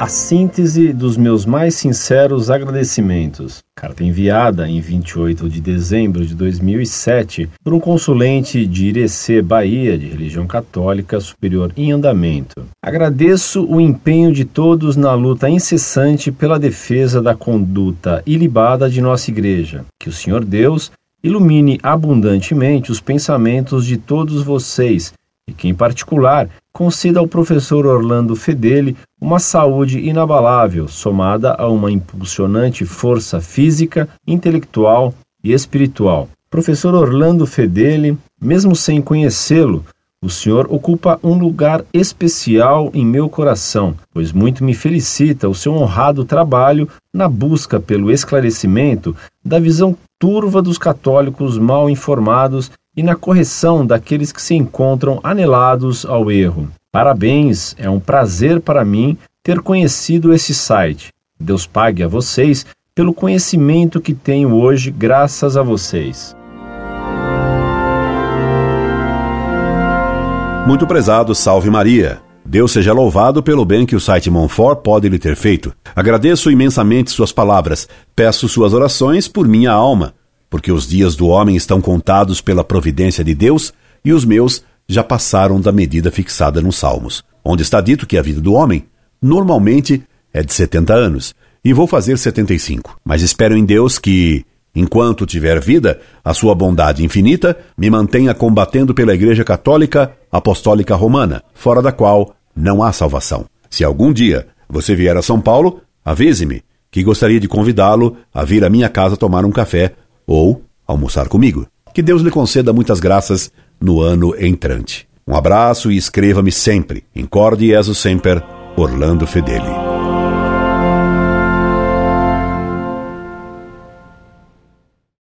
a síntese dos meus mais sinceros agradecimentos. Carta enviada em 28 de dezembro de 2007 por um consulente de Irecê, Bahia, de religião católica superior em andamento. Agradeço o empenho de todos na luta incessante pela defesa da conduta ilibada de nossa Igreja. Que o Senhor Deus ilumine abundantemente os pensamentos de todos vocês e que, em particular, conceda ao professor Orlando Fedeli uma saúde inabalável, somada a uma impulsionante força física, intelectual e espiritual. Professor Orlando Fedeli, mesmo sem conhecê-lo, o senhor ocupa um lugar especial em meu coração, pois muito me felicita o seu honrado trabalho na busca pelo esclarecimento da visão turva dos católicos mal informados e na correção daqueles que se encontram anelados ao erro. Parabéns, é um prazer para mim ter conhecido esse site. Deus pague a vocês pelo conhecimento que tenho hoje, graças a vocês. Muito prezado, salve Maria. Deus seja louvado pelo bem que o site Monfort pode lhe ter feito. Agradeço imensamente suas palavras. Peço suas orações por minha alma porque os dias do homem estão contados pela providência de Deus e os meus já passaram da medida fixada nos Salmos, onde está dito que a vida do homem normalmente é de 70 anos, e vou fazer 75. Mas espero em Deus que, enquanto tiver vida, a sua bondade infinita me mantenha combatendo pela Igreja Católica Apostólica Romana, fora da qual não há salvação. Se algum dia você vier a São Paulo, avise-me, que gostaria de convidá-lo a vir à minha casa tomar um café ou almoçar comigo. Que Deus lhe conceda muitas graças no ano entrante. Um abraço e escreva-me sempre. Incorde Jesus Semper, Orlando Fedeli.